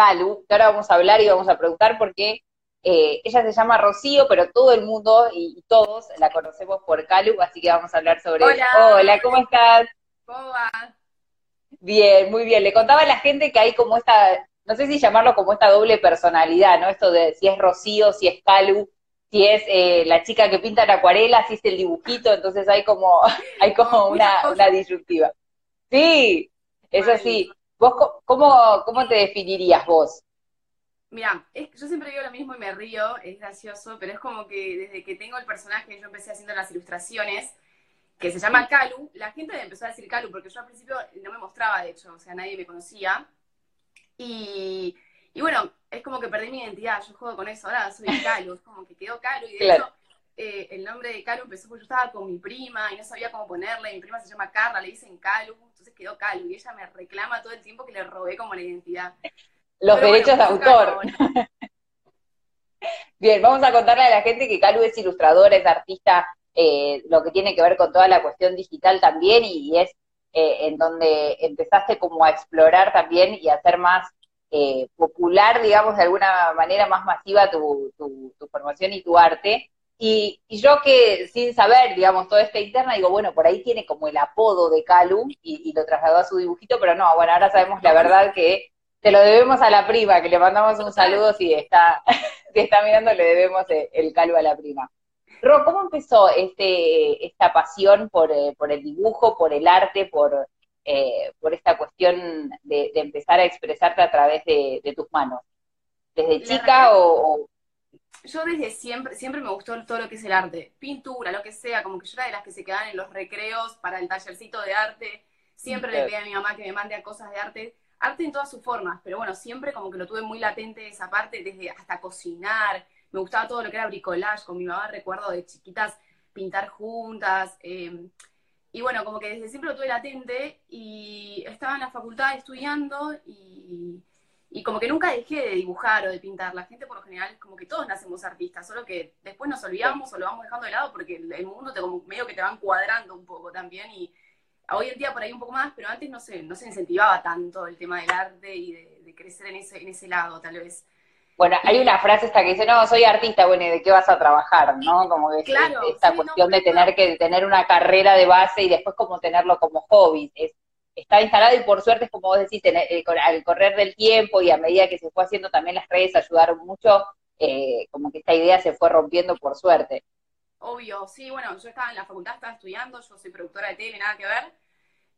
Calu, que ahora vamos a hablar y vamos a preguntar porque eh, ella se llama Rocío, pero todo el mundo y, todos la conocemos por Calu, así que vamos a hablar sobre Hola. Hola, ¿cómo estás? ¿Cómo va? Bien, muy bien. Le contaba a la gente que hay como esta, no sé si llamarlo como esta doble personalidad, ¿no? Esto de si es Rocío, si es Calu, si es eh, la chica que pinta en acuarela, si es el dibujito, entonces hay como, hay como una, una disyuntiva. Sí, eso sí. ¿Vos cómo, cómo te definirías vos? Mira, yo siempre digo lo mismo y me río, es gracioso, pero es como que desde que tengo el personaje, yo empecé haciendo las ilustraciones, que se llama Calu, la gente me empezó a decir Calu, porque yo al principio no me mostraba, de hecho, o sea, nadie me conocía. Y, y bueno, es como que perdí mi identidad, yo juego con eso, ahora soy Calu, es como que quedó Calu, y de hecho eh, el nombre de Calu empezó porque yo estaba con mi prima y no sabía cómo ponerle, mi prima se llama Carla, le dicen Calu, entonces quedó Calu, y ella me reclama todo el tiempo que le robé como la identidad. Los derechos de autor. Bien, vamos a contarle a la gente que Calu es ilustradora, es artista, eh, lo que tiene que ver con toda la cuestión digital también, y, es eh, en donde empezaste como a explorar también y a hacer más eh, popular, digamos, de alguna manera más masiva tu, tu, formación y tu arte. Y, yo que sin saber, digamos, toda esta interna, digo, bueno, por ahí tiene como el apodo de Calu y, y lo trasladó a su dibujito, pero no, bueno, ahora sabemos la verdad que te lo debemos a la prima, que le mandamos un saludo si está, si está mirando, le debemos el calvo a la prima. Ro, ¿cómo empezó este, esta pasión por, eh, por el dibujo, por el arte, por, eh, por esta cuestión de, empezar a expresarte a través de, tus manos? ¿Desde chica o, Yo desde siempre, siempre me gustó todo lo que es el arte, pintura, lo que sea, como que yo era de las que se quedaban en los recreos para el tallercito de arte, siempre le pedí a mi mamá que me mande a cosas de arte, arte en todas sus formas, pero bueno, siempre como que lo tuve muy latente esa parte, desde hasta cocinar, me gustaba todo lo que era bricolage, con mi mamá recuerdo de chiquitas pintar juntas, em, y bueno, como que desde siempre lo tuve latente y estaba en la facultad estudiando y, y como que nunca dejé de dibujar o de pintar. La gente por lo general, como que todos nacemos artistas, solo que después nos olvidamos o lo vamos dejando de lado porque el, mundo te como medio que te van cuadrando un poco también y hoy en día por ahí un poco más, pero antes no se, no se incentivaba tanto el tema del arte y de, crecer en ese, en ese lado, tal vez. Bueno, hay una frase esta que dice, no, soy artista, bueno, ¿y de qué vas a trabajar? ¿No? Como que claro, esta cuestión de tener que tener una carrera de base y después como tenerlo como hobby. Es, está instalado y por suerte es como vos decís, eh, al correr del tiempo y a medida que se fue haciendo también las redes ayudaron mucho, eh, como que esta idea se fue rompiendo por suerte. Obvio, sí, bueno, yo estaba en la facultad, estaba estudiando, yo soy productora de tele, nada que ver,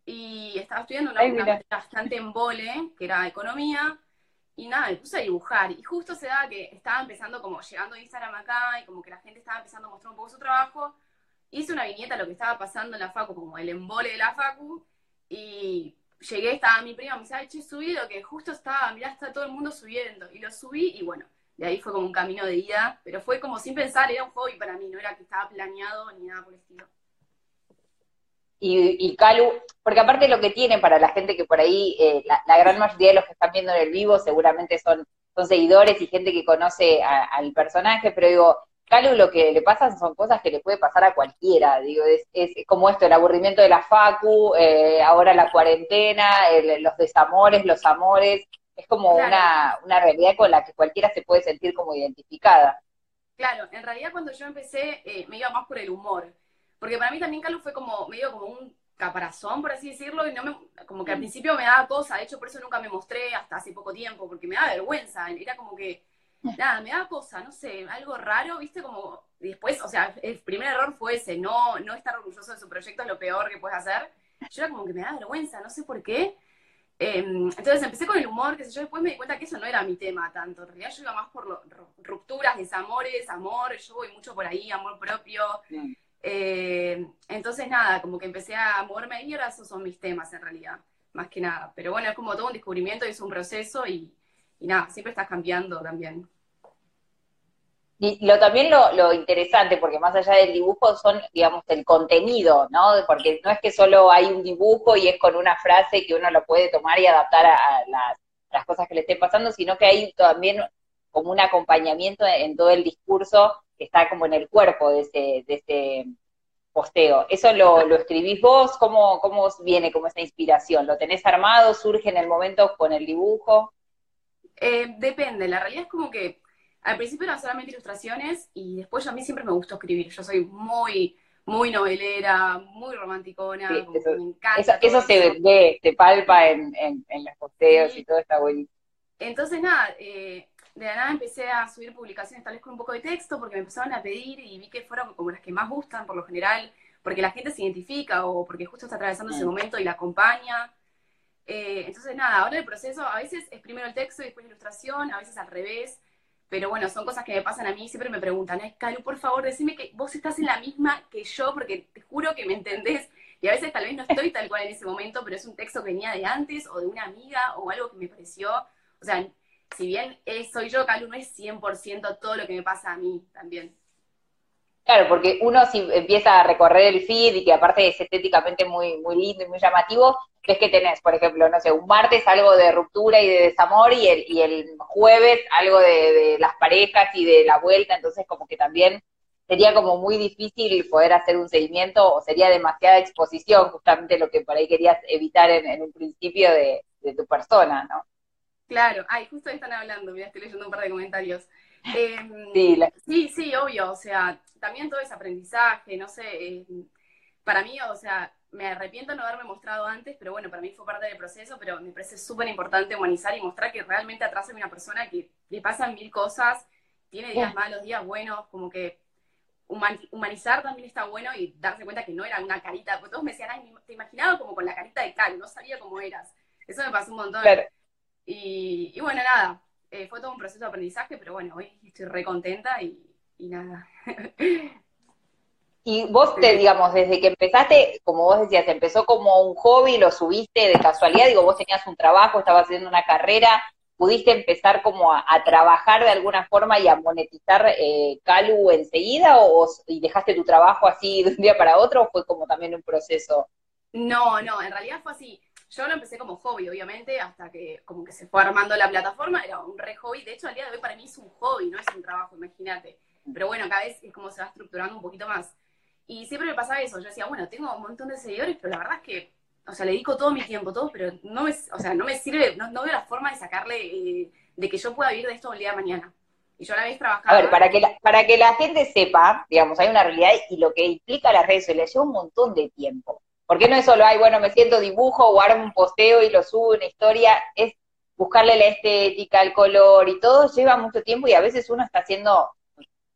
y estaba estudiando una, una bastante en vole, que era economía, y nada, me puse a dibujar, y justo se daba que estaba empezando como llegando Instagram acá, y como que la gente estaba empezando a mostrar un poco su trabajo, hice una viñeta de lo que estaba pasando en la facu, como el embole de la facu, y llegué, estaba mi prima, me decía, ay, che, subí lo que justo estaba, mirá, está todo el mundo subiendo, y lo subí, y bueno, de ahí fue como un camino de ida, pero fue como sin pensar, era un hobby para mí, no era que estaba planeado ni nada por el estilo. Y, y Calu, porque aparte lo que tiene para la gente que por ahí, eh, la, gran mayoría de los que están viendo en el vivo seguramente son, son seguidores y gente que conoce al personaje, pero digo, Calu lo que le pasa son cosas que le puede pasar a cualquiera, digo, es, es como esto, el aburrimiento de la facu, eh, ahora la cuarentena, los desamores, los amores, es como una, una realidad con la que cualquiera se puede sentir como identificada. Claro, en realidad cuando yo empecé eh, me iba más por el humor, porque para mí también Calu fue como medio como un caparazón, por así decirlo, y no me, como que al mm. principio me daba cosa, de hecho por eso nunca me mostré hasta hace poco tiempo, porque me daba vergüenza, era como que, nada, me daba cosa, no sé, algo raro, viste, como, después, o sea, el primer error fue ese, no, no estar orgulloso de su proyecto es lo peor que puedes hacer, yo era como que me daba vergüenza, no sé por qué, Em, entonces empecé con el humor, que sé yo, después me di cuenta que eso no era mi tema tanto. En realidad yo iba más por rupturas, desamores, amor, yo voy mucho por ahí, amor propio. Eh, entonces nada, como que empecé a moverme ahí y ahora esos son mis temas en realidad, más que nada. Pero bueno, es como todo un descubrimiento es un proceso y, y nada, siempre estás cambiando también. Y lo, también lo, interesante, porque más allá del dibujo son, digamos, el contenido, ¿no? Porque no es que solo hay un dibujo y es con una frase que uno lo puede tomar y adaptar a, las, cosas que le estén pasando, sino que hay también como un acompañamiento en, todo el discurso que está como en el cuerpo de ese, de ese posteo. ¿Eso lo, lo escribís vos? ¿Cómo, ¿Cómo viene como esa inspiración? ¿Lo tenés armado? ¿Surge en el momento con el dibujo? Eh, depende, la realidad es como que al principio eran solamente ilustraciones y después a mí siempre me gustó escribir. Yo soy muy, muy novelera, muy romanticona, eso, me encanta. Eso, se ve, te palpa en, en, los posteos y todo está buenísimo. Entonces, nada, eh, de la nada empecé a subir publicaciones tal vez con un poco de texto porque me empezaron a pedir y vi que fueron como las que más gustan por lo general, porque la gente se identifica o porque justo está atravesando ese mm. momento y la acompaña. Eh, entonces, nada, ahora el proceso a veces es primero el texto y después la ilustración, a veces al revés. Pero bueno, son cosas que me pasan a mí, siempre me preguntan, Ay, Calu, por favor, decime que vos estás en la misma que yo, porque te juro que me entendés. Y a veces tal vez no estoy tal cual en ese momento, pero es un texto que venía de antes, o de una amiga, o algo que me pareció. O sea, si bien soy yo, Calu no es 100% todo lo que me pasa a mí también. Claro, porque uno si empieza a recorrer el feed y que aparte es estéticamente muy, muy lindo y muy llamativo, es que tenés, por ejemplo, no sé, un martes algo de ruptura y de desamor y el, y el jueves algo de, las parejas y de la vuelta, entonces como que también sería como muy difícil poder hacer un seguimiento o sería demasiada exposición, justamente lo que por ahí querías evitar en, un principio de, tu persona, ¿no? Claro, ay, justo ahí están hablando, mira, estoy leyendo un par de comentarios. Em, sí, sí, obvio, o sea, también todo ese aprendizaje, no sé, eh, para mí, o sea, me arrepiento no haberme mostrado antes, pero bueno, para mí fue parte del proceso, pero me parece súper importante humanizar y mostrar que realmente atrás hay una persona que le pasan mil cosas, tiene días malos, días buenos, como que humanizar también está bueno y darse cuenta que no era una carita, porque todos me decían, ay, te imaginaba como con la carita de Cal, no sabía cómo eras. Eso me pasó un montón. Y, bueno, nada, eh, fue todo un proceso de aprendizaje, pero bueno, hoy estoy re contenta y, y nada. Y vos te, digamos, desde que empezaste, como vos decías, empezó como un hobby, lo subiste de casualidad, digo, vos tenías un trabajo, estabas haciendo una carrera, ¿pudiste empezar como a, trabajar de alguna forma y a monetizar eh, Calu enseguida o, y dejaste tu trabajo así de un día para otro o fue como también un proceso? No, no, en realidad fue así. Yo lo empecé como hobby, obviamente, hasta que como que se fue armando la plataforma, era un re hobby. De hecho, al día de hoy para mí es un hobby, no es un trabajo, imagínate. Pero bueno, cada vez es como se va estructurando un poquito más. Y siempre me pasaba eso, yo decía, bueno, tengo un montón de seguidores, pero la verdad es que, o sea, le dedico todo mi tiempo, todo, pero no me, o sea, no me sirve, no, veo la forma de sacarle, eh, de que yo pueda vivir de esto el día de mañana. Y yo a la vez trabajaba. A ver, para que, la, para que la gente sepa, digamos, hay una realidad y lo que implica las redes sociales lleva un montón de tiempo. Porque no es solo, ay, bueno, me siento dibujo o armo un posteo y lo subo una historia, es buscarle la estética, el color y todo lleva mucho tiempo y a veces uno está haciendo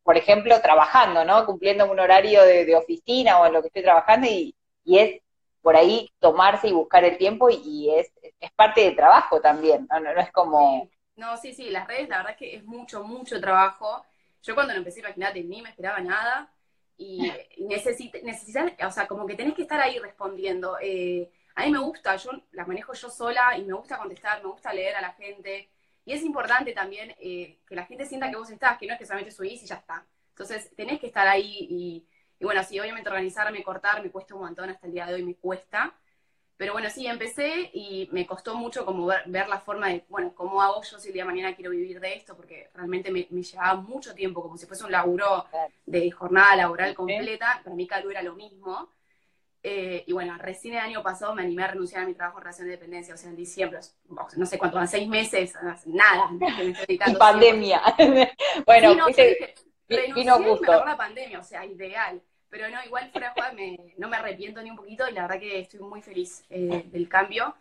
por ejemplo, trabajando, ¿no? Cumpliendo un horario de, oficina o en lo que estoy trabajando y, es por ahí tomarse y buscar el tiempo y, es, es parte del trabajo también, ¿no? No, es como... No, sí, sí, las redes, la verdad es que es mucho, mucho trabajo. Yo cuando lo empecé, imagínate, ni me esperaba nada y necesitas, o sea, como que tenés que estar ahí respondiendo. Eh, a mí me gusta, yo las manejo yo sola y me gusta contestar, me gusta leer a la gente. Y es importante también eh, que la gente sienta que vos estás, que no es que solamente subís y ya está. Entonces, tenés que estar ahí y, bueno, sí, obviamente organizarme, cortar, me cuesta un montón hasta el día de hoy, me cuesta. Pero bueno, sí, empecé y me costó mucho como ver, la forma de, bueno, cómo hago yo si el día de mañana quiero vivir de esto, porque realmente me, llevaba mucho tiempo, como si fuese un laburo de jornada laboral completa. Para mí Calu era lo mismo. Eh, y bueno, recién el año pasado me animé a renunciar a mi trabajo en relación de dependencia, o sea, en diciembre, no sé cuánto, van seis meses, nada. y pandemia. bueno, vino justo. la pandemia, o sea, ideal. Pero no, igual fuera de no me arrepiento ni un poquito y la verdad que estoy muy feliz eh, del cambio.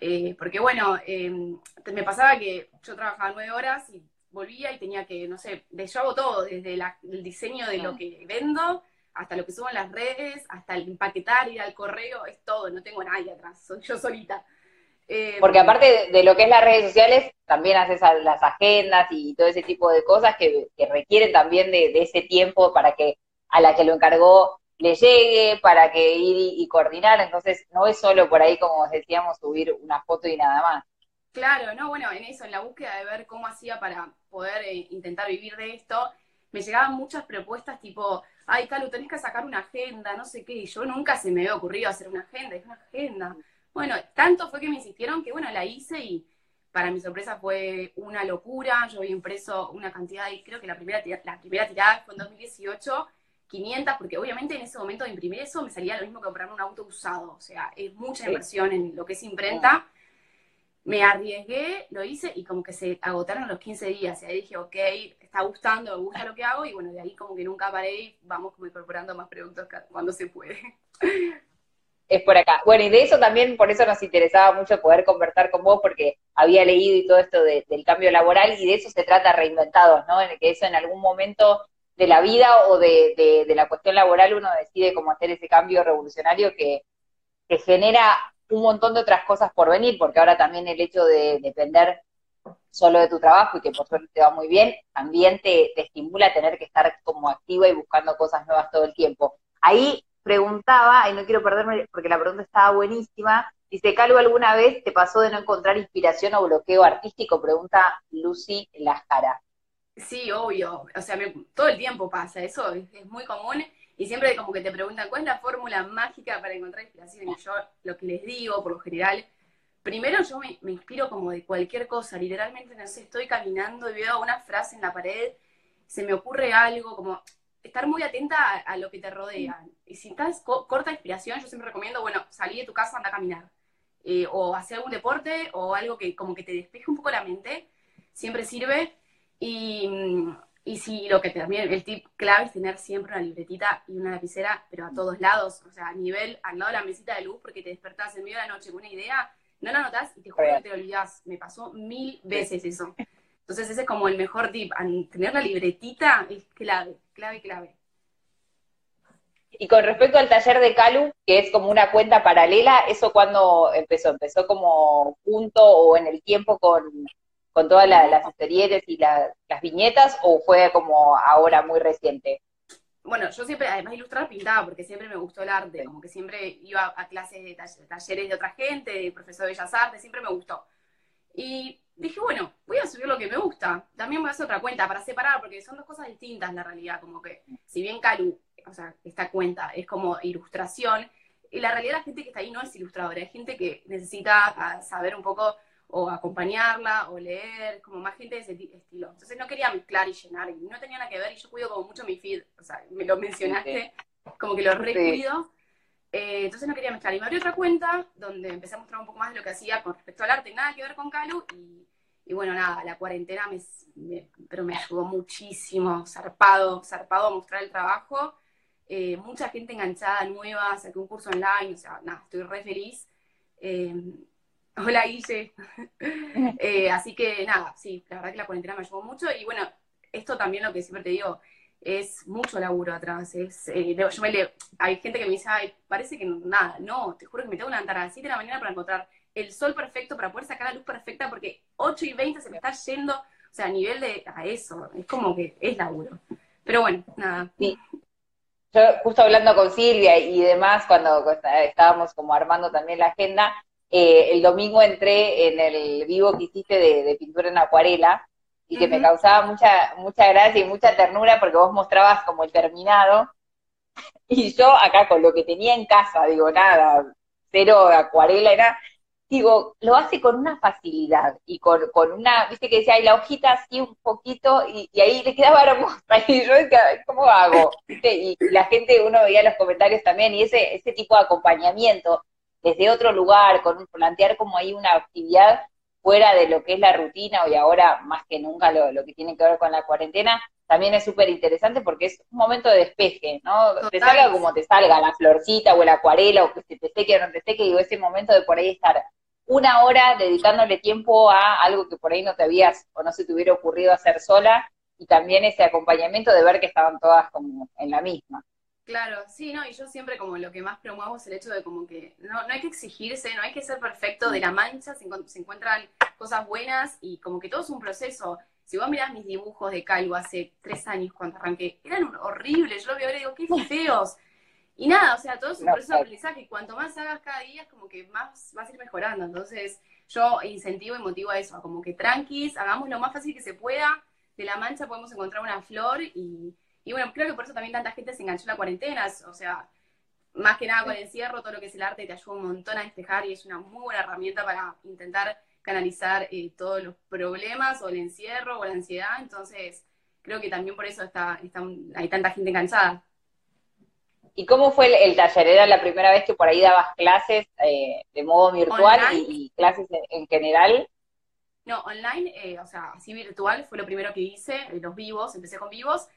Eh, porque bueno, em, me pasaba que yo trabajaba nueve horas y volvía y tenía que, no sé, yo hago todo, desde el diseño de lo que vendo hasta lo que subo en las redes, hasta el empaquetar, ir al correo, es todo, no tengo nadie atrás, soy yo solita. Eh, Porque aparte de, lo que es las redes sociales, también haces las agendas y todo ese tipo de cosas que, requieren también de, ese tiempo para que a la que lo encargó le llegue, para que ir y, coordinar. Entonces, no es solo por ahí, como decíamos, subir una foto y nada más. Claro, no, bueno, en eso, en la búsqueda de ver cómo hacía para poder eh, intentar vivir de esto, me llegaban muchas propuestas tipo, ay, Calu, tenés que sacar una agenda, no sé qué, y yo nunca se me había ocurrido hacer una agenda, es una agenda. Bueno, tanto fue que me insistieron que, bueno, la hice y para mi sorpresa fue una locura, yo había impreso una cantidad, y creo que la primera, la primera tirada fue en 2018, 500, porque obviamente en ese momento de imprimir eso me salía lo mismo que comprarme un auto usado, o sea, es mucha inversión en lo que es imprenta. Me arriesgué, lo hice y como que se agotaron los 15 días. Y ahí dije, ok, está gustando, me gusta lo que hago. Y bueno, de ahí como que nunca paré y vamos como incorporando más productos cuando se puede. Es por acá. Bueno, y de eso también, por eso nos interesaba mucho poder conversar con vos, porque había leído y todo esto del cambio laboral, y de eso se trata reinventados, ¿no? En el que eso en algún momento de la vida o de, de, la cuestión laboral uno decide cómo hacer ese cambio revolucionario que, que genera un montón de otras cosas por venir, porque ahora también el hecho de depender solo de tu trabajo y que por suerte te va muy bien, también te, estimula a tener que estar como activa y buscando cosas nuevas todo el tiempo. Ahí preguntaba, y no quiero perderme porque la pregunta estaba buenísima, dice, Calvo, ¿alguna vez te pasó de no encontrar inspiración o bloqueo artístico? Pregunta Lucy Lascara. Sí, obvio, o sea, todo el tiempo pasa, eso es muy común y siempre como que te preguntan cuál es la fórmula mágica para encontrar inspiración. Y yo lo que les digo, por lo general, primero yo me, inspiro como de cualquier cosa. Literalmente, no sé, estoy caminando y veo una frase en la pared, se me ocurre algo, como estar muy atenta a, lo que te rodea. Y si estás corta inspiración, yo siempre recomiendo, bueno, salir de tu casa, anda a caminar. Eh, o hacer algún deporte o algo que como que te despeje un poco la mente, siempre sirve. Y mm, y sí, lo que también, el tip clave es tener siempre una libretita y una lapicera, pero a todos lados, o sea, a nivel, al lado de la mesita de luz, porque te despertás en medio de la noche con una idea, no la notas y te juro que te olvidas. Me pasó mil veces eso. Entonces ese es como el mejor tip, tener la libretita es clave, clave, clave. Y con respecto al taller de Calu, que es como una cuenta paralela, ¿eso cuándo empezó? ¿Empezó como junto o en el tiempo con, con todas las historietas y las viñetas o fue como ahora muy reciente? Bueno, yo siempre, además ilustrar, pintaba, porque siempre me gustó el arte, como que siempre iba a clases de talleres de otra gente, de profesor de Bellas Artes, siempre me gustó. Y dije, bueno, voy a subir lo que me gusta. También voy a hacer otra cuenta para separar, porque son dos cosas distintas en la realidad, como que si bien Calu, o sea, esta cuenta es como ilustración, y la realidad la gente que está ahí no es ilustradora, es gente que necesita ah, saber un poco o acompañarla, o leer, como más gente de ese estilo. Entonces no quería mezclar y llenar, y no tenía nada que ver, y yo cuido como mucho mi feed, o sea, me lo mencionaste, como que lo recuido. Eh, entonces no quería mezclar. Y me abrí otra cuenta donde empecé a mostrar un poco más de lo que hacía con respecto al arte, nada que ver con Calu, y, bueno, nada, la cuarentena me, pero me ayudó muchísimo, zarpado, zarpado a mostrar el trabajo. Eh, mucha gente enganchada, nueva, saqué un curso online, o sea, nada, estoy re feliz. Eh, Hola Guille. Eh, así que nada, sí, la verdad que la cuarentena me ayudó mucho y bueno, esto también lo que siempre te digo, es mucho laburo atrás. Es, eh, yo me hay gente que me dice, ay, parece que nada, no, te juro que me tengo que levantar a las 7 de la mañana para encontrar el sol perfecto, para poder sacar la luz perfecta, porque 8 y 20 se me está yendo, o sea, a nivel de a eso, es como que es laburo. Pero bueno, nada. Sí. Yo justo hablando con Silvia y demás, cuando estábamos como armando también la agenda, eh, el domingo entré en el vivo que hiciste de, pintura en acuarela y que me causaba mucha, mucha gracia y mucha ternura porque vos mostrabas como el terminado. Y yo acá con lo que tenía en casa, digo, nada, cero acuarela, era, digo, lo hace con una facilidad y con, con una, viste que decía, hay la hojita así un poquito y, ahí le quedaba hermosa y yo decía, ¿cómo hago? Y la gente, uno veía los comentarios también y ese, ese tipo de acompañamiento desde otro lugar, con plantear como ahí una actividad fuera de lo que es la rutina y ahora más que nunca lo, que tiene que ver con la cuarentena, también es súper interesante porque es un momento de despeje, ¿no? Te salga como te salga la florcita o el acuarela o que se te seque o no te seque, digo, ese momento de por ahí estar una hora dedicándole tiempo a algo que por ahí no te habías o no se te hubiera ocurrido hacer sola y también ese acompañamiento de ver que estaban todas como en la misma. Claro, sí, no, y yo siempre como lo que más promuevo es el hecho de como que no, no hay que exigirse, no hay que ser perfecto de la mancha, se, encuentran cosas buenas y como que todo es un proceso. Si vos mirás mis dibujos de Calvo hace tres años cuando arranqué, eran horribles, yo lo veo ahora y digo, qué feos. Y nada, o sea, todo es un proceso de aprendizaje y cuanto más hagas cada día es como que más vas a ir mejorando. Entonces, yo incentivo y motivo a eso, a como que tranquis, hagamos lo más fácil que se pueda, de la mancha podemos encontrar una flor y y bueno, creo que por eso también tanta gente se enganchó en la cuarentena, o sea, más que nada con el encierro, todo lo que es el arte te ayuda un montón a despejar y es una muy buena herramienta para intentar canalizar eh, todos los problemas o el encierro o la ansiedad, entonces creo que también por eso está, está hay tanta gente enganchada. ¿Y cómo fue el, taller? ¿Era la primera vez que por ahí dabas clases eh, de modo virtual y, clases en, general? No, online, eh, o sea, así virtual, fue lo primero que hice, los vivos, empecé con vivos,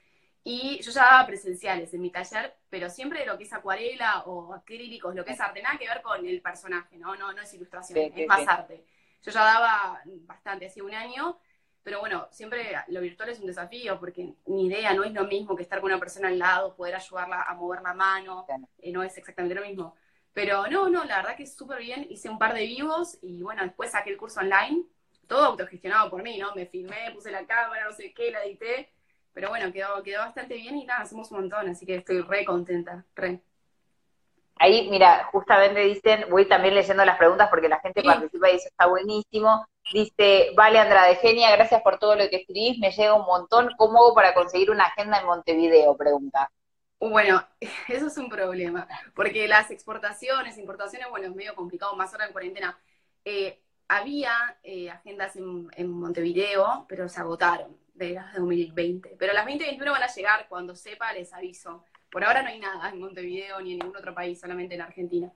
y yo ya daba presenciales en mi taller, pero siempre de lo que es acuarela o acrílicos, lo que es arte, nada que ver con el personaje, ¿no? No, no es ilustración, es más arte. Yo ya daba bastante, hace un año, pero bueno, siempre lo virtual es un desafío porque mi idea no es lo mismo que estar con una persona al lado, poder ayudarla a mover la mano, eh, no es exactamente lo mismo. Pero no, no, la verdad que es súper bien, hice un par de vivos y bueno, después saqué el curso online, todo autogestionado por mí, ¿no? Me filmé, puse la cámara, no sé qué, la edité, pero bueno, quedó, quedó bastante bien y nada, hacemos un montón, así que estoy re contenta, re. Ahí, mira, justamente dicen, voy también leyendo las preguntas porque la gente participa y dice, está buenísimo. Dice, vale, Andrade, genia, gracias por todo lo que escribís, me llega un montón. ¿Cómo hago para conseguir una agenda en Montevideo? Pregunta. Bueno, eso es un problema, porque las exportaciones, importaciones, bueno, es medio complicado, más ahora en cuarentena. Eh, había eh, agendas en, en, Montevideo, pero se agotaron de las 2020. Pero las 2021 van a llegar, cuando sepa les aviso. Por ahora no hay nada en Montevideo ni en ningún otro país, solamente en Argentina.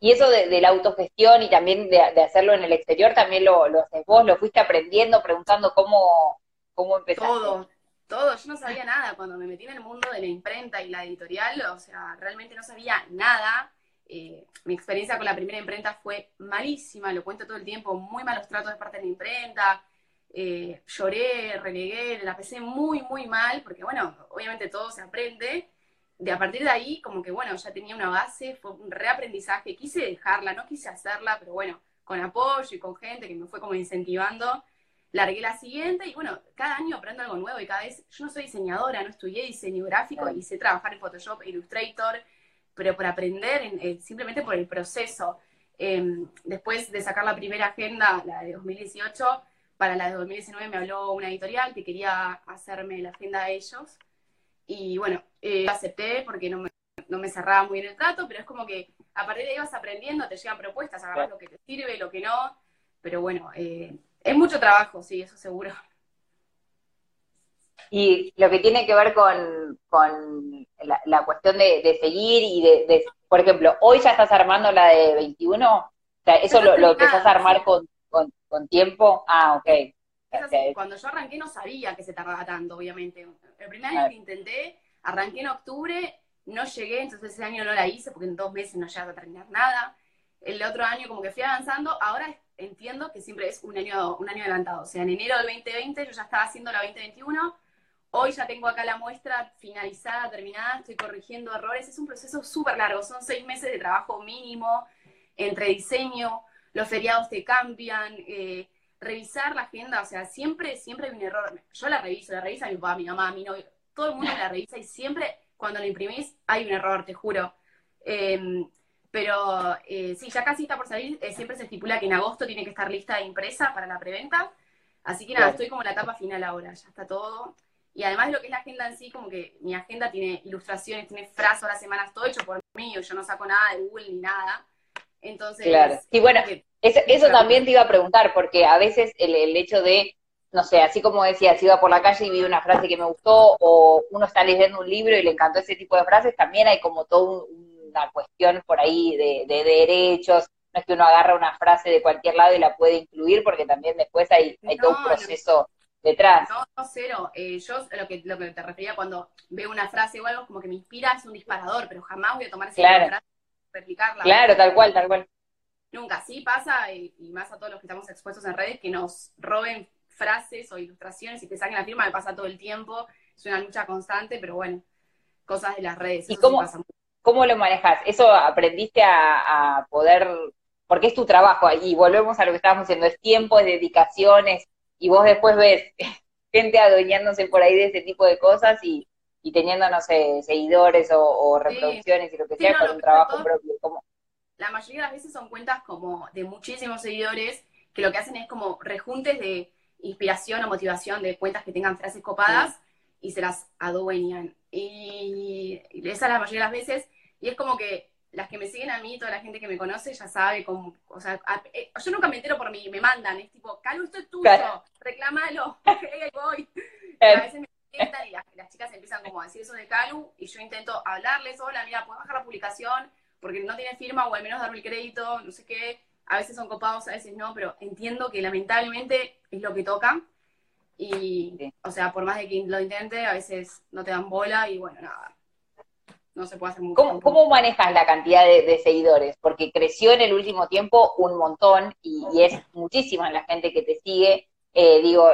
Y eso de, la autogestión y también de, hacerlo en el exterior, también lo, lo haces vos, lo fuiste aprendiendo, preguntando cómo, cómo empezaste. Todo, todo. Yo no sabía nada cuando me metí en el mundo de la imprenta y la editorial, o sea, realmente no sabía nada. Eh, mi experiencia con la primera imprenta fue malísima, lo cuento todo el tiempo, muy malos tratos de parte de la imprenta. Eh, lloré, renegué, la pasé muy, muy mal, porque bueno, obviamente todo se aprende, de a partir de ahí, como que bueno, ya tenía una base, fue un reaprendizaje, quise dejarla, no quise hacerla, pero bueno, con apoyo y con gente que me fue como incentivando, largué la siguiente. Y bueno, cada año aprendo algo nuevo y cada vez, yo no soy diseñadora, no estudié diseño gráfico y sé trabajar en Photoshop, Illustrator, pero por aprender, eh, simplemente por el proceso. Em, después de sacar la primera agenda, la de 2018, para la de 2019 me habló una editorial que quería hacerme la agenda de ellos. Y bueno, eh, acepté porque no me, no me cerraba muy bien el trato, pero es como que a partir de ahí vas aprendiendo, te llegan propuestas, agarras lo que te sirve, lo que no, pero bueno, eh, es mucho trabajo, sí, eso seguro. Y lo que tiene que ver con, la, cuestión de, seguir y de, por ejemplo, hoy ya estás armando la de 21, o sea, eso lo, lo empezás a armar con, con, tiempo. Ah, ok. Cuando yo arranqué no sabía que se tardaba tanto, obviamente. El primer año que intenté, arranqué en octubre, no llegué, entonces ese año no la hice porque en dos meses no llegaba a terminar nada. El otro año como que fui avanzando, ahora entiendo que siempre es un año, un año adelantado. O sea, en enero del 2020 yo ya estaba haciendo la 2021, hoy ya tengo acá la muestra finalizada, terminada, estoy corrigiendo errores. Es un proceso súper largo, son seis meses de trabajo mínimo entre diseño, los feriados te cambian, eh, revisar la agenda, o sea, siempre, siempre hay un error. Yo la reviso, la revisa mi papá, mi mamá, mi novio, todo el mundo la revisa y siempre cuando la imprimís hay un error, te juro. Em, pero eh, sí, ya casi está por salir, eh, siempre se estipula que en agosto tiene que estar lista e impresa para la preventa. Así que nada, estoy como en la etapa final ahora, ya está todo. Y además de lo que es la agenda en sí, como que mi agenda tiene ilustraciones, tiene frases a las semanas, todo hecho por mí, yo no saco nada de Google ni nada. Entonces, claro. Y bueno, eso, también te iba a preguntar, porque a veces el, hecho de, no sé, así como decías, iba por la calle y vi una frase que me gustó, o uno está leyendo un libro y le encantó ese tipo de frases, también hay como toda una cuestión por ahí de, derechos, no es que uno agarra una frase de cualquier lado y la puede incluir, porque también después hay, hay todo un proceso detrás. No, no, cero. Eh, yo lo que, lo que te refería cuando veo una frase o algo, como que me inspira, es un disparador, pero jamás voy a tomar esa frase Claro, tal cual, tal cual. Nunca, sí pasa, y, más a todos los que estamos expuestos en redes, que nos roben frases o ilustraciones y te saquen la firma, me pasa todo el tiempo, es una lucha constante, pero bueno, cosas de las redes. ¿Y cómo, cómo lo manejas? ¿Eso aprendiste a, poder, porque es tu trabajo, y volvemos a lo que estábamos diciendo, es tiempo, es dedicaciones, y vos después ves gente adueñándose por ahí de ese tipo de cosas y, y teniendo, no sé, seguidores o, reproducciones y lo que sea con un trabajo propio. Como... La mayoría de las veces son cuentas como de muchísimos seguidores que lo que hacen es como rejuntes de inspiración o motivación de cuentas que tengan frases copadas y se las adueñan. Y, esa es la mayoría de las veces. Y es como que las que me siguen a mí, toda la gente que me conoce ya sabe cómo, o sea, eh, yo nunca me entero por mí, me mandan, es tipo, Calu, esto es tuyo, reclámalo, ahí voy. a veces me y las, chicas empiezan como a decir eso de Calu y yo intento hablarles, hola, mira, puedes bajar la publicación porque no tiene firma o al menos darme el crédito, no sé qué. A veces son copados, a veces no, pero entiendo que lamentablemente es lo que toca. Y, o sea, por más de que lo intente, a veces no te dan bola y bueno, nada. No se puede hacer mucho. ¿Cómo, manejas la cantidad de, seguidores? Porque creció en el último tiempo un montón y, es muchísima la gente que te sigue. Eh, digo,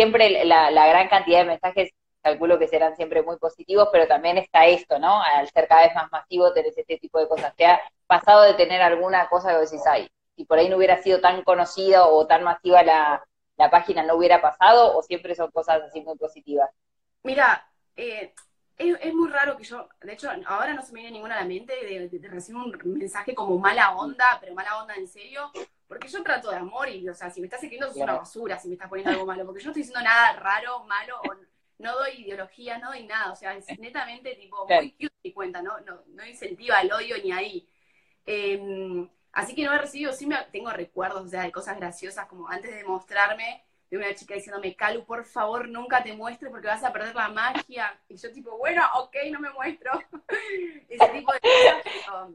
siempre la, gran cantidad de mensajes calculo que serán siempre muy positivos, pero también está esto, ¿no? Al ser cada vez más masivo tenés este tipo de cosas. ¿Te ha pasado de tener alguna cosa que decís, ay, si por ahí no hubiera sido tan conocida o tan masiva la, página, no hubiera pasado? ¿O siempre son cosas así muy positivas? Mira, eh, es, muy raro que yo, de hecho, ahora no se me viene ninguna a la mente de, recibir un mensaje como mala onda, pero mala onda en serio, porque yo trato de amor y, o sea, si me estás escribiendo es una basura, si me estás poniendo algo malo, porque yo no estoy diciendo nada raro, malo, o no doy ideología, no doy nada, o sea, es netamente tipo muy cute mi cuenta, no, no, no incentiva el odio ni ahí. Em, así que no he recibido, sí me, tengo recuerdos, o sea, de cosas graciosas, como antes de mostrarme, de una chica diciéndome, Calu, por favor, nunca te muestres porque vas a perder la magia. Y yo tipo, bueno, ok, no me muestro. Ese tipo de cosas.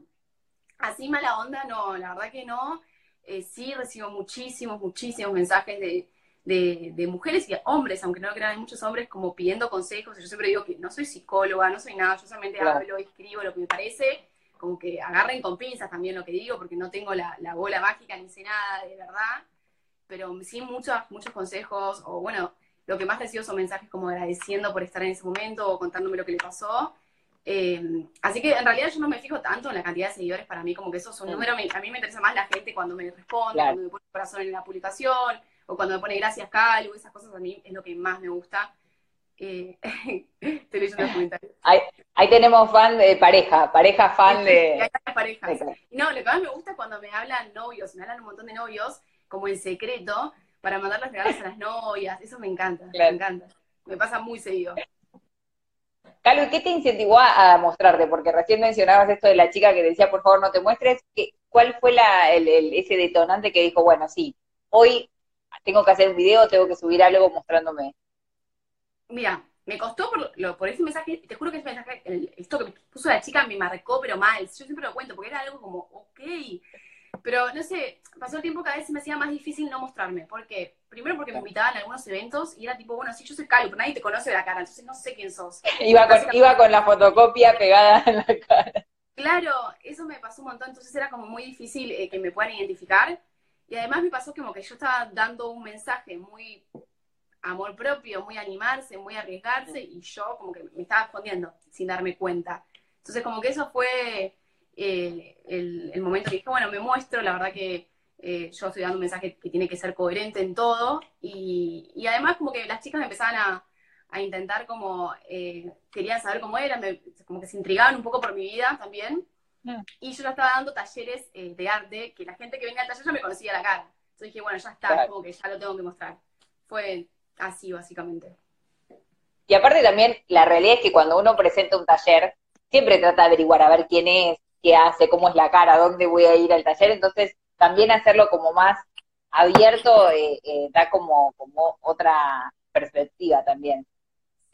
así mala onda, no, la verdad que no. Eh, sí recibo muchísimos, muchísimos mensajes de, de, mujeres y hombres, aunque no lo crean, hay muchos hombres como pidiendo consejos. Yo siempre digo que no soy psicóloga, no soy nada, yo solamente hablo, escribo lo que me parece, como que agarren con pinzas también lo que digo, porque no tengo la, bola mágica ni sé nada de verdad, pero sí muchos, muchos consejos, o bueno, lo que más recibo son mensajes como agradeciendo por estar en ese momento o contándome lo que le pasó. Eh, así que en realidad yo no me fijo tanto en la cantidad de seguidores, para mí como que eso es un número, a mí me interesa más la gente cuando me responde, cuando me pone el corazón en la publicación, o cuando me pone gracias Calu, esas cosas a mí es lo que más me gusta. Eh, estoy leyendo los comentarios. Ahí, tenemos fan de pareja, pareja fan de... Hay parejas. No, lo que más me gusta es cuando me hablan novios, me hablan un montón de novios, como en secreto, para mandar los regalos a las novias, eso me encanta, me encanta. Me pasa muy seguido. Calu, ¿qué te incentivó a, mostrarte? Porque recién mencionabas esto de la chica que decía, por favor, no te muestres. ¿Cuál fue la, ese detonante que dijo, bueno, sí, hoy tengo que hacer un video, tengo que subir algo mostrándome. Mira, me costó por, lo, por ese mensaje, te juro que ese mensaje, esto que puso la chica me marcó, pero mal. Yo siempre lo cuento porque era algo como, ok. Pero no sé, pasó el tiempo cada vez se me hacía más difícil no mostrarme. porque Primero porque me invitaban a algunos eventos y era tipo, bueno, sí, yo soy Cali, pero nadie te conoce de la cara, entonces no sé quién sos. Iba con, iba con la fotocopia pegada en la cara. Claro, eso me pasó un montón, entonces era como muy difícil eh, que me puedan identificar. Y además me pasó como que yo estaba dando un mensaje muy amor propio, muy animarse, muy arriesgarse, y yo como que me estaba escondiendo sin darme cuenta. Entonces como que eso fue eh, el, momento que dije, bueno, me muestro, la verdad que eh, yo estoy dando un mensaje que tiene que ser coherente en todo, y, además como que las chicas me empezaban a, intentar como, eh, querían saber cómo era, como que se intrigaban un poco por mi vida también, Mm. Y yo ya estaba dando talleres eh, de arte, que la gente que venía al taller ya me conocía la cara. Entonces dije, bueno, ya está, como que ya lo tengo que mostrar. Fue así, básicamente. Y aparte también, la realidad es que cuando uno presenta un taller, siempre trata de averiguar a ver quién es, qué hace, cómo es la cara, dónde voy a ir al taller. Entonces, también hacerlo como más abierto eh, eh, da como, como otra perspectiva también.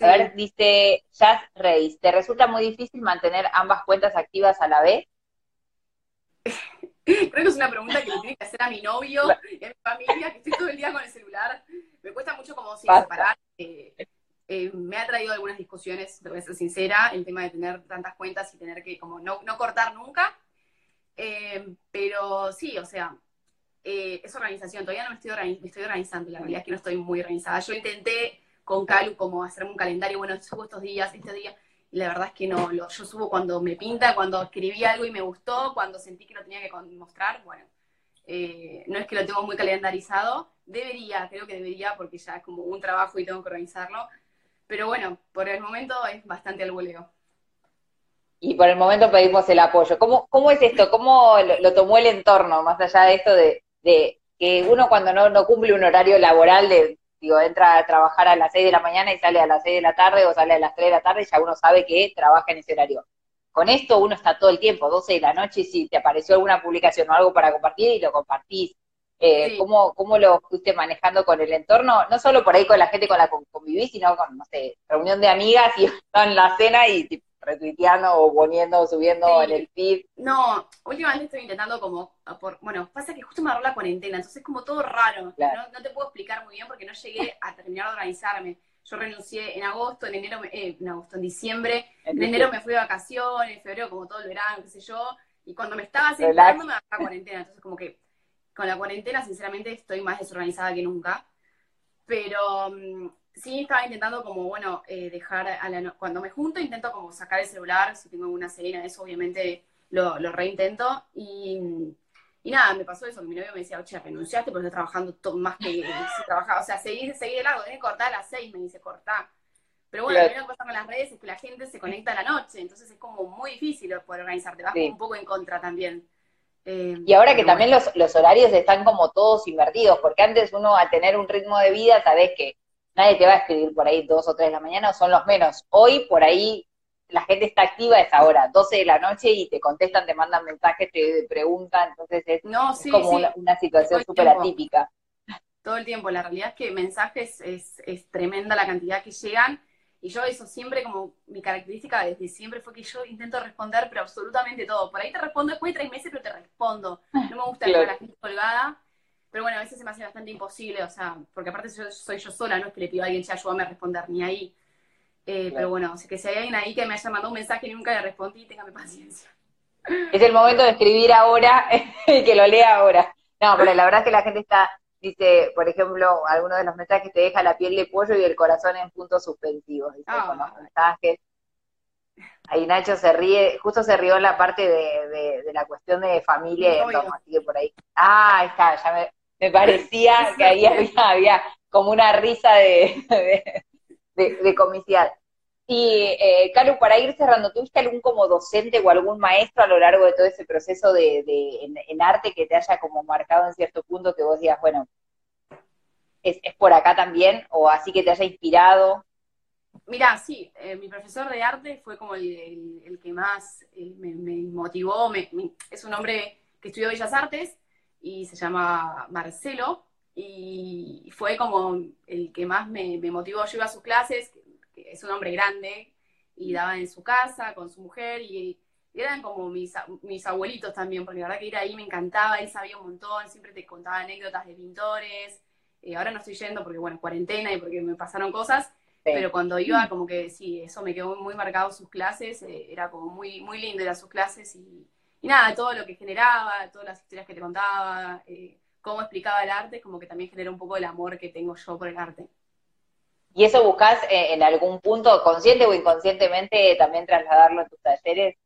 A ver, dice Jazz Reis, ¿te resulta muy difícil mantener ambas cuentas activas a la vez? Creo que es una pregunta que le tiene que hacer a mi novio y a mi familia, que estoy todo el día con el celular. Me cuesta mucho como si separar. Eh, eh, me ha traído algunas discusiones, te voy a ser sincera, el tema de tener tantas cuentas y tener que como no, cortar nunca. Eh, pero sí, o sea, es organización. Todavía no me estoy, me estoy organizando, la realidad es que no estoy muy organizada. Yo intenté con Calu como hacerme un calendario, bueno, subo estos días, este día, y la verdad es que no, yo subo cuando me pinta, cuando escribí algo y me gustó, cuando sentí que lo tenía que mostrar, bueno, eh, no es que lo tengo muy calendarizado, debería, creo que debería, porque ya es como un trabajo y tengo que organizarlo, pero bueno, por el momento es bastante al voleo. Y por el momento pedimos el apoyo. ¿Cómo, cómo es esto? ¿Cómo lo, tomó el entorno, más allá de esto de, que uno cuando no, no cumple un horario laboral de Digo, entra a trabajar a las 6 de la mañana y sale a las 6 de la tarde o sale a las 3 de la tarde y ya uno sabe que trabaja en ese horario. Con esto uno está todo el tiempo, 12 de la noche, si te apareció alguna publicación o algo para compartir y lo compartís. Eh, ¿cómo, ¿Cómo lo fuiste manejando con el entorno? No solo por ahí con la gente con la que convivís, sino con, no sé, reunión de amigas y en la cena y tipo, retuiteando o poniendo o subiendo en el feed. No, últimamente estoy intentando como, por, bueno, pasa que justo me agarró la cuarentena, entonces es como todo raro. No, no, te puedo explicar muy bien porque no llegué a terminar de organizarme. Yo renuncié en agosto, en enero, eh, en agosto, en diciembre, en, enero me fui de vacaciones, en febrero como todo el verano, qué sé yo, y cuando me estaba sentando me bajaba la cuarentena, entonces como que con la cuarentena sinceramente estoy más desorganizada que nunca, pero mm, sí estaba intentando como, bueno, eh, dejar, a la cuando me junto intento como sacar el celular, si tengo una cena, eso obviamente lo, lo reintento, y y nada, me pasó eso, mi novio me decía, oye, renunciaste porque estás trabajando más que si trabajaba. O sea, seguir, seguir de largo, tenés que cortar a las seis, me dice, cortá. Pero bueno, lo que pasa con las redes es que la gente se conecta a la noche, entonces es como muy difícil poder organizarte, vas un poco en contra también. Eh, y ahora que también los, los horarios están como todos invertidos, porque antes uno a tener un ritmo de vida, sabés que nadie te va a escribir por ahí dos o tres de la mañana, o son los menos. Hoy por ahí la gente está activa a esa hora, 12 de la noche, y te contestan, te mandan mensajes, te preguntan, entonces es, como Una, situación súper atípica. Todo el tiempo, la realidad es que mensajes es, es tremenda la cantidad que llegan, y yo eso siempre como mi característica desde siempre fue que yo intento responder, pero absolutamente todo. Por ahí te respondo después de tres meses, pero te respondo. No me gusta dejar la gente colgada, pero bueno, a veces se me hace bastante imposible, o sea, porque aparte yo, soy yo sola, no es que le pido a alguien, ya ayúdame a responder, ni ahí. Eh, pero bueno, así que si hay alguien ahí que me haya mandado un mensaje y nunca le respondí, téngame paciencia. Es el momento de escribir ahora y que lo lea ahora. No, pero la verdad es que la gente está, dice, por ejemplo, algunos de los mensajes te deja la piel de pollo y el corazón en puntos suspensivos. Dice, con los mensajes. Ahí Nacho se ríe, justo se rió en la parte de, de, la cuestión de familia y entorno, así que por ahí. Ah, está, ya me, me parecía que ahí había, había como una risa de, de, comicidad. Y, eh, para ir cerrando, ¿tuviste algún como docente o algún maestro a lo largo de todo ese proceso de, en, arte que te haya como marcado en cierto punto que vos digas, bueno, es, por acá también, o así que te haya inspirado? Mira, sí, eh, mi profesor de arte fue como el, que más eh, me, motivó, es un hombre que estudió Bellas Artes y se llama Marcelo, y fue como el que más me, motivó. Yo iba a sus clases, es un hombre grande, y daba en su casa con su mujer, y, eran como mis, mis abuelitos también, porque la verdad que ir ahí me encantaba, él sabía un montón, siempre te contaba anécdotas de pintores. Eh, ahora no estoy yendo porque, bueno, cuarentena y porque me pasaron cosas, pero cuando iba, como que sí, eso me quedó muy marcado sus clases, eh, era como muy, muy lindo ir a sus clases y, y, nada, todo lo que generaba, todas las historias que te contaba. Eh, cómo explicaba el arte, como que también genera un poco el amor que tengo yo por el arte. ¿Y eso buscas eh, en algún punto, consciente o inconscientemente, también trasladarlo en tus talleres?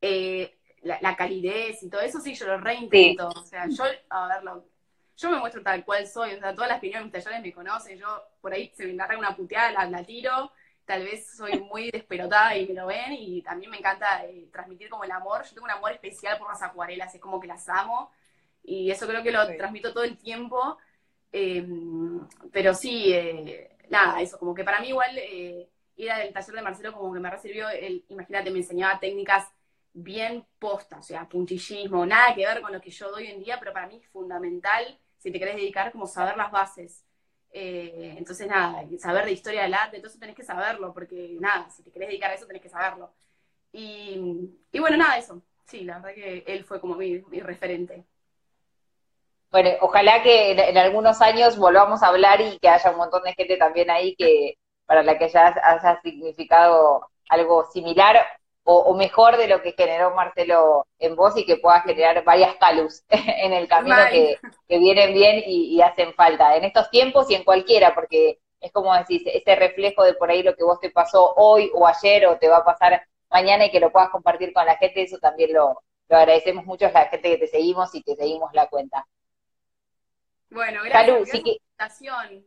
Eh, la, calidez y todo eso sí, yo lo reintento. O sea, yo, a ver, yo me muestro tal cual soy. O sea, todas las que en mis talleres me conocen. Yo por ahí se me agarra una puteada, la, tiro. Tal vez soy muy desperotada y me lo ven. Y también me encanta eh, transmitir como el amor. Yo tengo un amor especial por las acuarelas, es como que las amo y eso creo que lo transmito todo el tiempo. Em, pero sí, eh, nada, eso, como que para mí igual eh, ir al taller de Marcelo como que me recibió, el, imagínate, me enseñaba técnicas bien postas, o sea, puntillismo, nada que ver con lo que yo doy hoy en día, pero para mí es fundamental, si te querés dedicar, como saber las bases. Eh, entonces, nada, saber de historia del arte, entonces tenés que saberlo, porque nada, si te querés dedicar a eso, tenés que saberlo. Y, bueno, nada, eso. Sí, la verdad que él fue como mi referente. Bueno, ojalá que en, algunos años volvamos a hablar y que haya un montón de gente también ahí que para la que ya haya significado algo similar o, mejor de lo que generó Marcelo en vos y que pueda generar varias calus en el camino que, vienen bien y, y, hacen falta en estos tiempos y en cualquiera, porque es como decís, ese reflejo de por ahí lo que vos te pasó hoy o ayer o te va a pasar mañana y que lo puedas compartir con la gente, eso también lo, lo agradecemos mucho a la gente que te seguimos y que seguimos la cuenta. Bueno, gracias,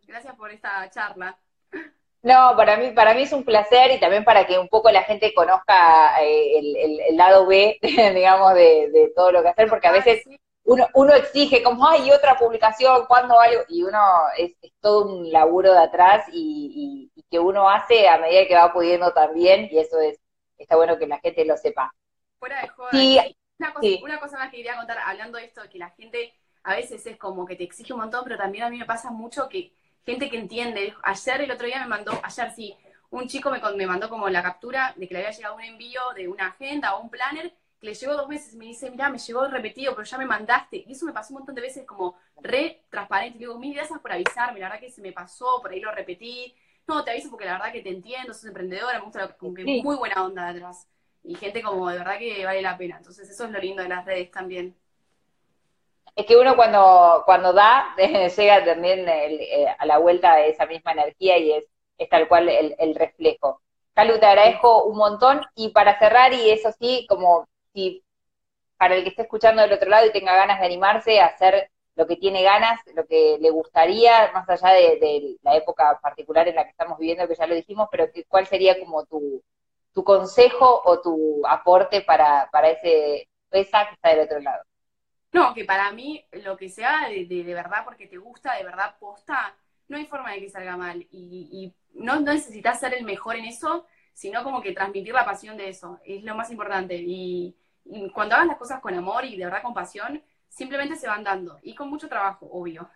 gracias, por esta charla. No, para mí, para mí es un placer y también para que un poco la gente conozca eh, el, lado B, digamos, de, todo lo que hacer, porque a veces uno, uno exige como, ay, otra publicación, ¿cuándo algo? Y uno es, todo un laburo de atrás y, que uno hace a medida que va pudiendo también, y eso es, está bueno que la gente lo sepa. Fuera de joda, una, cosa, una cosa más que quería contar, hablando de esto, que la gente a veces es como que te exige un montón, pero también a mí me pasa mucho que gente que entiende. Ayer, el otro día me mandó, ayer sí, un chico me, me mandó como la captura de que le había llegado un envío de una agenda o un planner que le llegó dos meses y me dice, mira, me llegó repetido, pero ya me mandaste. Y eso me pasó un montón de veces como re transparente. Y digo, mil gracias por avisarme, la verdad que se me pasó, por ahí lo repetí. No, te aviso porque la verdad que te entiendo, sos emprendedora, me gusta como que muy buena onda de atrás. Y gente como de verdad que vale la pena. Entonces eso es lo lindo de las redes también. Es que uno cuando, cuando da, llega también eh, a la vuelta de esa misma energía y es, es tal cual el, el reflejo. Calu, te agradezco un montón y para cerrar, y eso sí, como si para el que esté escuchando del otro lado y tenga ganas de animarse a hacer lo que tiene ganas, lo que le gustaría, más allá de, la época particular en la que estamos viviendo, que ya lo dijimos, pero ¿cuál sería como tu, tu consejo o tu aporte para, para ese esa que está del otro lado? No, que para mí lo que sea de, de, verdad porque te gusta, de verdad posta, no hay forma de que salga mal. Y, y no, no necesitas ser el mejor en eso, sino como que transmitir la pasión de eso. Es lo más importante. Y, y cuando hagas las cosas con amor y de verdad con pasión, simplemente se van dando. Y con mucho trabajo, obvio.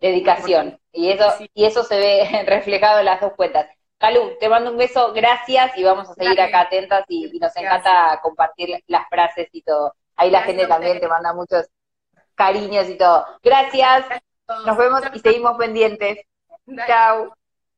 Dedicación. Y eso, y eso se ve reflejado en las dos cuentas. Calu, te mando un beso, gracias y vamos a seguir acá atentas y, nos encanta compartir las frases y todo. Ahí la gente también te manda muchos cariños y todo. Gracias, nos vemos y seguimos pendientes. Chao.